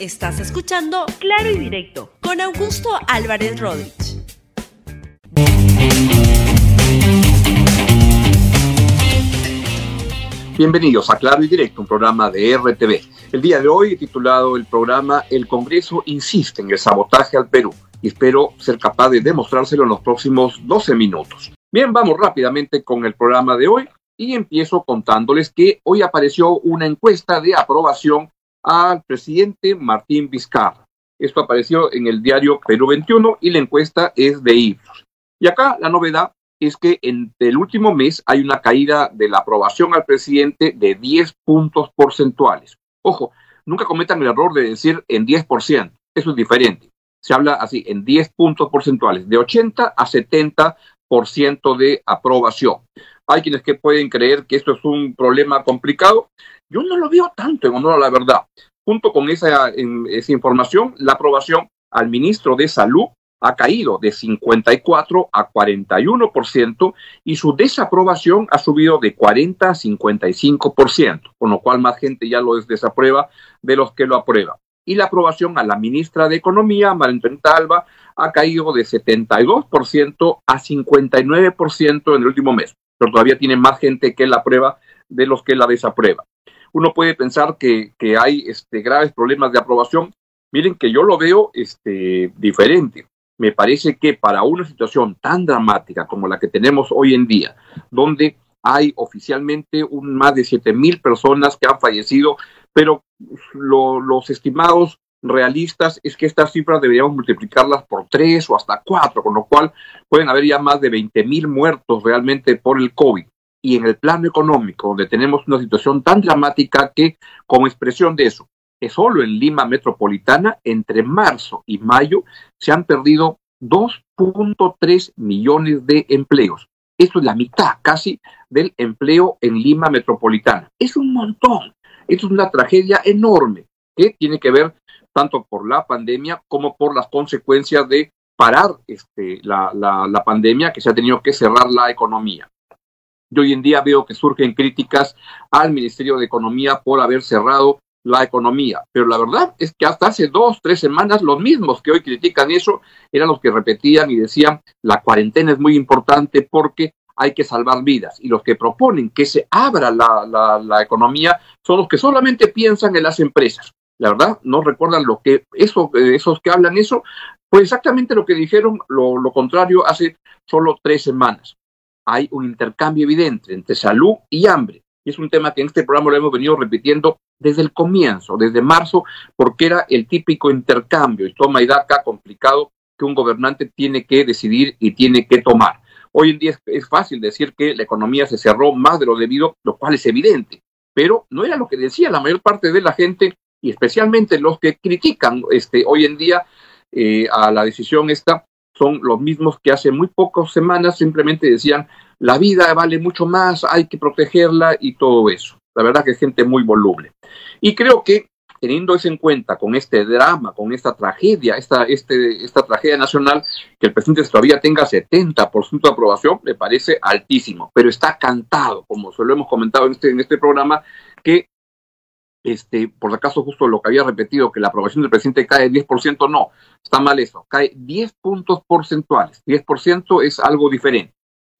Estás escuchando Claro y Directo con Augusto Álvarez Rodríguez. Bienvenidos a Claro y Directo, un programa de RTV. El día de hoy titulado el programa El Congreso insiste en el sabotaje al Perú y espero ser capaz de demostrárselo en los próximos 12 minutos. Bien, vamos rápidamente con el programa de hoy y empiezo contándoles que hoy apareció una encuesta de aprobación al presidente Martín Vizcarra. Esto apareció en el diario Perú 21 y la encuesta es de Ipsos. Y acá la novedad es que en el último mes hay una caída de la aprobación al presidente de 10 puntos porcentuales. Ojo, nunca cometan el error de decir en 10%, eso es diferente. Se habla así, en 10 puntos porcentuales, de 80 a 70% de aprobación. Hay quienes que pueden creer que esto es un problema complicado. Yo no lo veo tanto, en honor a la verdad. Junto con esa, esa información, la aprobación al ministro de Salud ha caído de 54 a 41% y su desaprobación ha subido de 40 a 55%, con lo cual más gente ya lo desaprueba de los que lo aprueban. Y la aprobación a la ministra de Economía, María Alba, ha caído de 72% a 59% en el último mes, pero todavía tiene más gente que la aprueba de los que la desaprueba. Uno puede pensar que, hay este, graves problemas de aprobación. Miren que yo lo veo este, diferente me parece que para una situación tan dramática como la que tenemos hoy en día, donde hay oficialmente un, más de 7 mil personas que han fallecido, pero los estimados realistas es que estas cifras deberíamos multiplicarlas por tres o hasta cuatro, con lo cual pueden haber ya más de 20 mil muertos realmente por el COVID. Y en el plano económico, donde tenemos una situación tan dramática que, como expresión de eso, que solo en Lima Metropolitana, entre marzo y mayo, se han perdido 2.3 millones de empleos. Esto es la mitad casi del empleo en Lima Metropolitana. Es un montón. Esto es una tragedia enorme que tiene que ver tanto por la pandemia como por las consecuencias de parar este, la, la pandemia, que se ha tenido que cerrar la economía. Yo hoy en día veo que surgen críticas al Ministerio de Economía por haber cerrado la economía. Pero la verdad es que hasta hace dos, tres semanas, los mismos que hoy critican eso eran los que repetían y decían la cuarentena es muy importante porque hay que salvar vidas. Y los que proponen que se abra la, la, economía son los que solamente piensan en las empresas. La verdad, no recuerdan lo que eso, esos que hablan eso, pues exactamente lo que dijeron, lo, lo contrario hace solo tres semanas. Hay un intercambio evidente entre salud y hambre. Y es un tema que en este programa lo hemos venido repitiendo desde el comienzo, desde marzo, porque era el típico intercambio y toma y daca complicado que un gobernante tiene que decidir y tiene que tomar. Hoy en día es, fácil decir que la economía se cerró más de lo debido, lo cual es evidente, pero no era lo que decía la mayor parte de la gente y especialmente los que critican este, hoy en día eh, a la decisión esta son los mismos que hace muy pocas semanas simplemente decían la vida vale mucho más, hay que protegerla y todo eso. La verdad que es gente muy voluble. Y creo que teniendo eso en cuenta, con este drama, con esta tragedia, esta, este, esta tragedia nacional, que el presidente todavía tenga 70% de aprobación, me parece altísimo, pero está cantado, como lo hemos comentado en este, en este programa, que este, por acaso justo lo que había repetido, que la aprobación del presidente cae 10%, no, está mal eso, cae 10 puntos porcentuales, 10% es algo diferente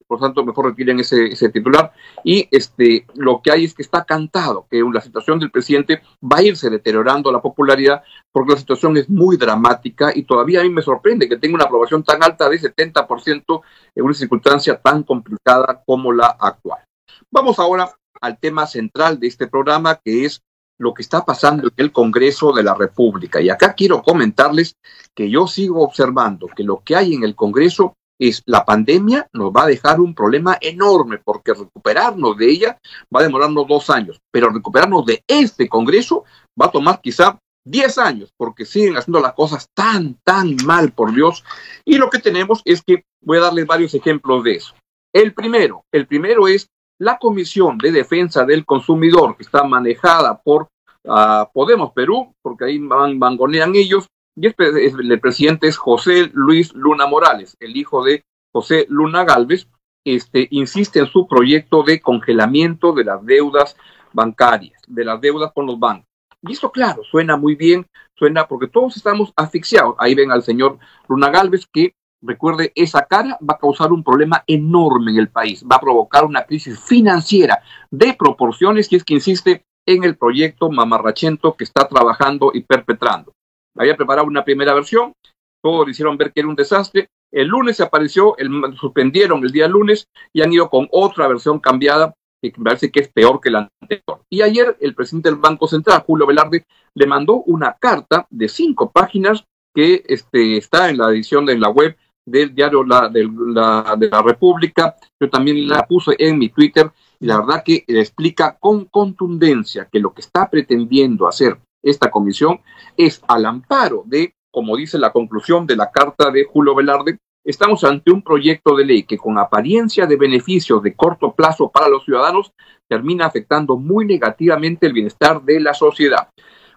por tanto mejor retiren ese, ese titular. Y este, lo que hay es que está cantado que la situación del presidente va a irse deteriorando la popularidad porque la situación es muy dramática y todavía a mí me sorprende que tenga una aprobación tan alta de 70% en una circunstancia tan complicada como la actual. Vamos ahora al tema central de este programa, que es lo que está pasando en el Congreso de la República. Y acá quiero comentarles que yo sigo observando que lo que hay en el Congreso es la pandemia nos va a dejar un problema enorme porque recuperarnos de ella va a demorarnos dos años, pero recuperarnos de este Congreso va a tomar quizá diez años porque siguen haciendo las cosas tan, tan mal, por Dios. Y lo que tenemos es que voy a darles varios ejemplos de eso. El primero, el primero es la Comisión de Defensa del Consumidor que está manejada por ah, Podemos Perú, porque ahí van, vangonean ellos, y el, presidente es José Luis Luna Morales, el hijo de José Luna Galvez, este, insiste en su proyecto de congelamiento de las deudas bancarias, de las deudas con los bancos. Y esto, claro, suena muy bien, suena porque todos estamos asfixiados. Ahí ven al señor Luna Galvez que recuerde, esa cara va a causar un problema enorme en el país, va a provocar una crisis financiera de proporciones y es que insiste en el proyecto mamarrachento que está trabajando y perpetrando. Había preparado una primera versión, todos le hicieron ver que era un desastre. El lunes se apareció, el, suspendieron el día lunes y han ido con otra versión cambiada que me parece que es peor que la anterior. Y ayer el presidente del Banco Central, Julio Velarde, le mandó una carta de cinco páginas que este, está en la edición de la web del diario la, de, la, República. Yo también la puse en mi Twitter y la verdad que explica con contundencia que lo que está pretendiendo hacer esta comisión es al amparo de, como dice la conclusión de la carta de Julio Velarde, estamos ante un proyecto de ley que con apariencia de beneficios de corto plazo para los ciudadanos termina afectando muy negativamente el bienestar de la sociedad.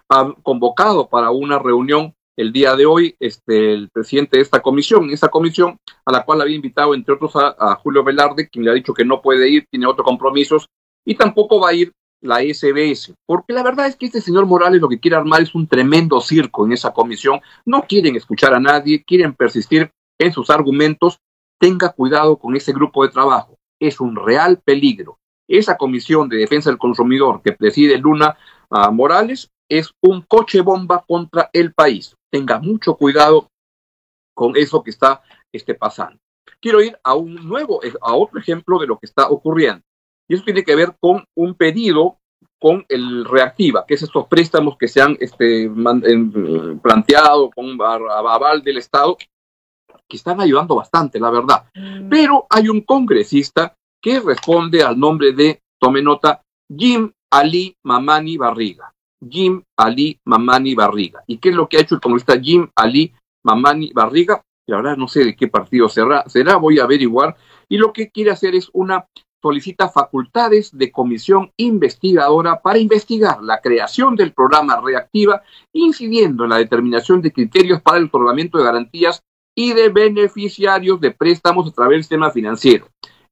Ha convocado para una reunión el día de hoy este, el presidente de esta comisión, esa comisión a la cual había invitado, entre otros, a, Julio Velarde, quien le ha dicho que no puede ir, tiene otros compromisos, y tampoco va a ir la SBS, porque la verdad es que este señor Morales lo que quiere armar es un tremendo circo en esa comisión, no quieren escuchar a nadie, quieren persistir en sus argumentos, tenga cuidado con ese grupo de trabajo, es un real peligro. Esa comisión de defensa del consumidor que preside Luna ah, Morales es un coche bomba contra el país. Tenga mucho cuidado con eso que está este, pasando. Quiero ir a un nuevo, a otro ejemplo de lo que está ocurriendo. Y eso tiene que ver con un pedido con el Reactiva, que es estos préstamos que se han este, planteado con aval del Estado, que están ayudando bastante, la verdad. Mm. Pero hay un congresista que responde al nombre de, tome nota, Jim Ali Mamani Barriga. Jim Ali Mamani Barriga. ¿Y qué es lo que ha hecho el congresista Jim Ali Mamani Barriga? La verdad no sé de qué partido será, será, voy a averiguar. Y lo que quiere hacer es una solicita facultades de comisión investigadora para investigar la creación del programa Reactiva, incidiendo en la determinación de criterios para el otorgamiento de garantías y de beneficiarios de préstamos a través del sistema financiero.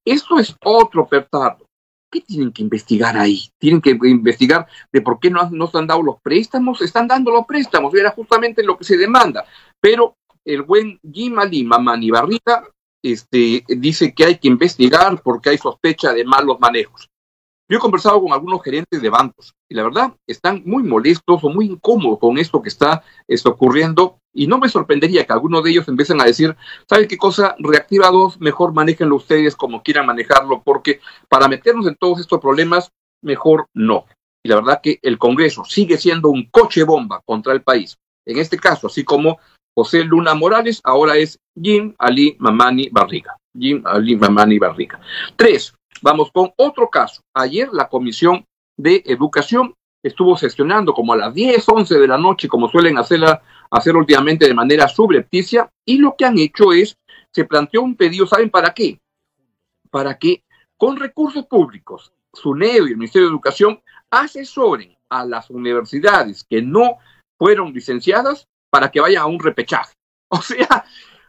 Esto es otro pertardo. ¿Qué tienen que investigar ahí? Tienen que investigar de por qué no, no se han dado los préstamos. Están dando los préstamos, era justamente lo que se demanda. Pero el buen Jim Ali Mamani Barrita este, dice que hay que investigar porque hay sospecha de malos manejos. Yo he conversado con algunos gerentes de bancos y la verdad están muy molestos o muy incómodos con esto que está, está ocurriendo y no me sorprendería que algunos de ellos empiecen a decir, ¿saben qué cosa? Reactivados, mejor manéjenlo ustedes como quieran manejarlo porque para meternos en todos estos problemas, mejor no. Y la verdad que el Congreso sigue siendo un coche bomba contra el país. En este caso, así como José Luna Morales, ahora es Jim Ali Mamani Barriga. Jim Ali Mamani Barriga. Tres, Vamos con otro caso. Ayer la Comisión de Educación estuvo sesionando como a las 10, 11 de la noche, como suelen hacerla, hacer últimamente de manera subrepticia, y lo que han hecho es, se planteó un pedido, ¿saben para qué? Para que con recursos públicos, SUNEDO y el Ministerio de Educación asesoren a las universidades que no fueron licenciadas para que vayan a un repechaje. O sea,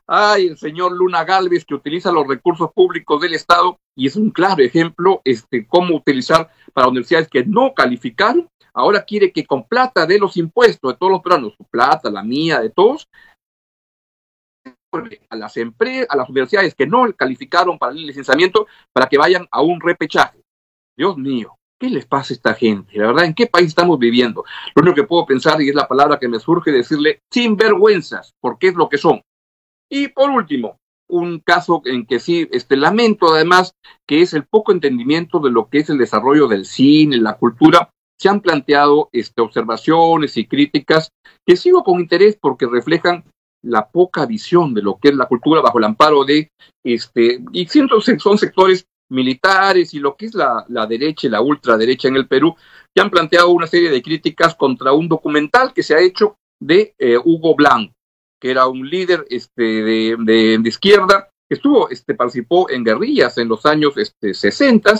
Ay, el señor Luna Galvez que utiliza los recursos públicos del Estado y es un claro ejemplo este cómo utilizar para universidades que no calificaron. Ahora quiere que con plata de los impuestos de todos los peruanos, su plata, la mía, de todos, a las empresas, a las universidades que no calificaron para el licenciamiento para que vayan a un repechaje. Dios mío, ¿qué les pasa a esta gente? La verdad, ¿en qué país estamos viviendo? Lo único que puedo pensar, y es la palabra que me surge, decirle sinvergüenzas, porque es lo que son. Y por último, un caso en que sí, este, lamento además que es el poco entendimiento de lo que es el desarrollo del cine, la cultura. Se han planteado este, observaciones y críticas que sigo con interés porque reflejan la poca visión de lo que es la cultura bajo el amparo de, este, y siento son sectores militares y lo que es la, la derecha y la ultraderecha en el Perú, que han planteado una serie de críticas contra un documental que se ha hecho de eh, Hugo Blanco que era un líder este, de, izquierda, que estuvo, este, participó en guerrillas en los años este, 60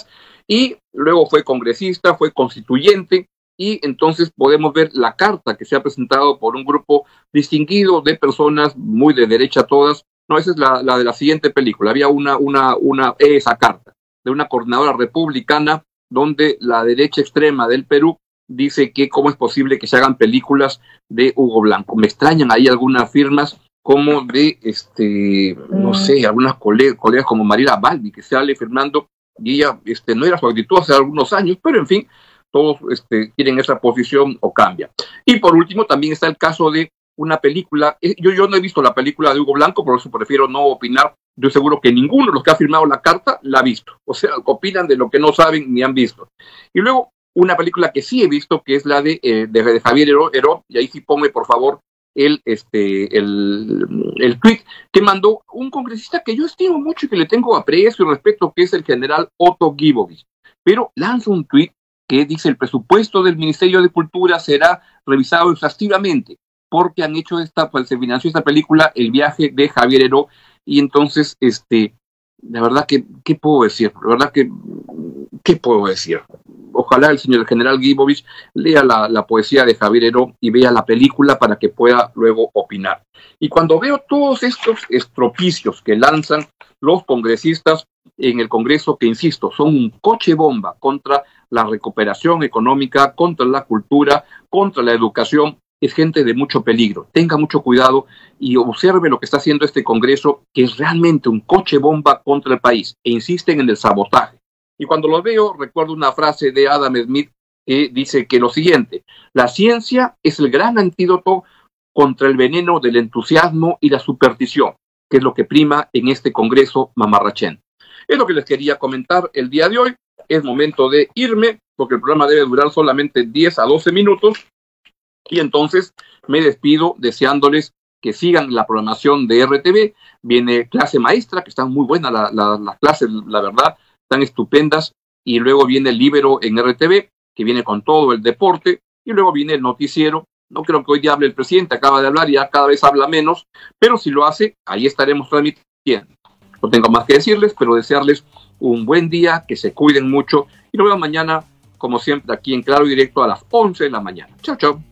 y luego fue congresista, fue constituyente, y entonces podemos ver la carta que se ha presentado por un grupo distinguido de personas muy de derecha todas. No, esa es la, la de la siguiente película. Había una, una, una, esa carta de una coordinadora republicana donde la derecha extrema del Perú dice que cómo es posible que se hagan películas de Hugo Blanco. Me extrañan ahí algunas firmas como de, este, no mm. sé, algunas colegas, como Mariela Balbi, que sale firmando, y ella este, no era su actitud hace algunos años, pero en fin, todos este, tienen esa posición o cambian. Y por último, también está el caso de una película, eh, yo, yo no he visto la película de Hugo Blanco, por eso prefiero no opinar, yo seguro que ninguno de los que ha firmado la carta la ha visto, o sea, opinan de lo que no saben ni han visto. Y luego una película que sí he visto, que es la de, eh, de, Javier Heró, y ahí sí ponme por favor el, este, el, el tweet que mandó un congresista que yo estimo mucho y que le tengo aprecio y respeto, que es el general Otto Gibovich. Pero lanza un tweet que dice el presupuesto del Ministerio de Cultura será revisado exhaustivamente porque han hecho esta, pues se financió esta película, El viaje de Javier Heró, y entonces, este, la verdad que, ¿qué puedo decir? La verdad que, ¿qué puedo decir? Ojalá el señor general Gibovich lea la, poesía de Javier Heró y vea la película para que pueda luego opinar. Y cuando veo todos estos estropicios que lanzan los congresistas en el Congreso, que insisto, son un coche bomba contra la recuperación económica, contra la cultura, contra la educación, es gente de mucho peligro. Tenga mucho cuidado y observe lo que está haciendo este Congreso, que es realmente un coche bomba contra el país, e insisten en el sabotaje. Y cuando lo veo, recuerdo una frase de Adam Smith que dice que lo siguiente, la ciencia es el gran antídoto contra el veneno del entusiasmo y la superstición, que es lo que prima en este Congreso mamarrachén. Es lo que les quería comentar el día de hoy. Es momento de irme, porque el programa debe durar solamente 10 a 12 minutos. Y entonces me despido deseándoles que sigan la programación de RTV. Viene clase maestra, que están muy buenas las la, clases, la verdad, están estupendas. Y luego viene el Libero en RTV, que viene con todo el deporte. Y luego viene el noticiero. No creo que hoy día hable el presidente, acaba de hablar y ya cada vez habla menos, pero si lo hace, ahí estaremos transmitiendo. No tengo más que decirles, pero desearles un buen día, que se cuiden mucho y nos vemos mañana, como siempre, aquí en Claro y Directo a las 11 de la mañana. Chao, chao.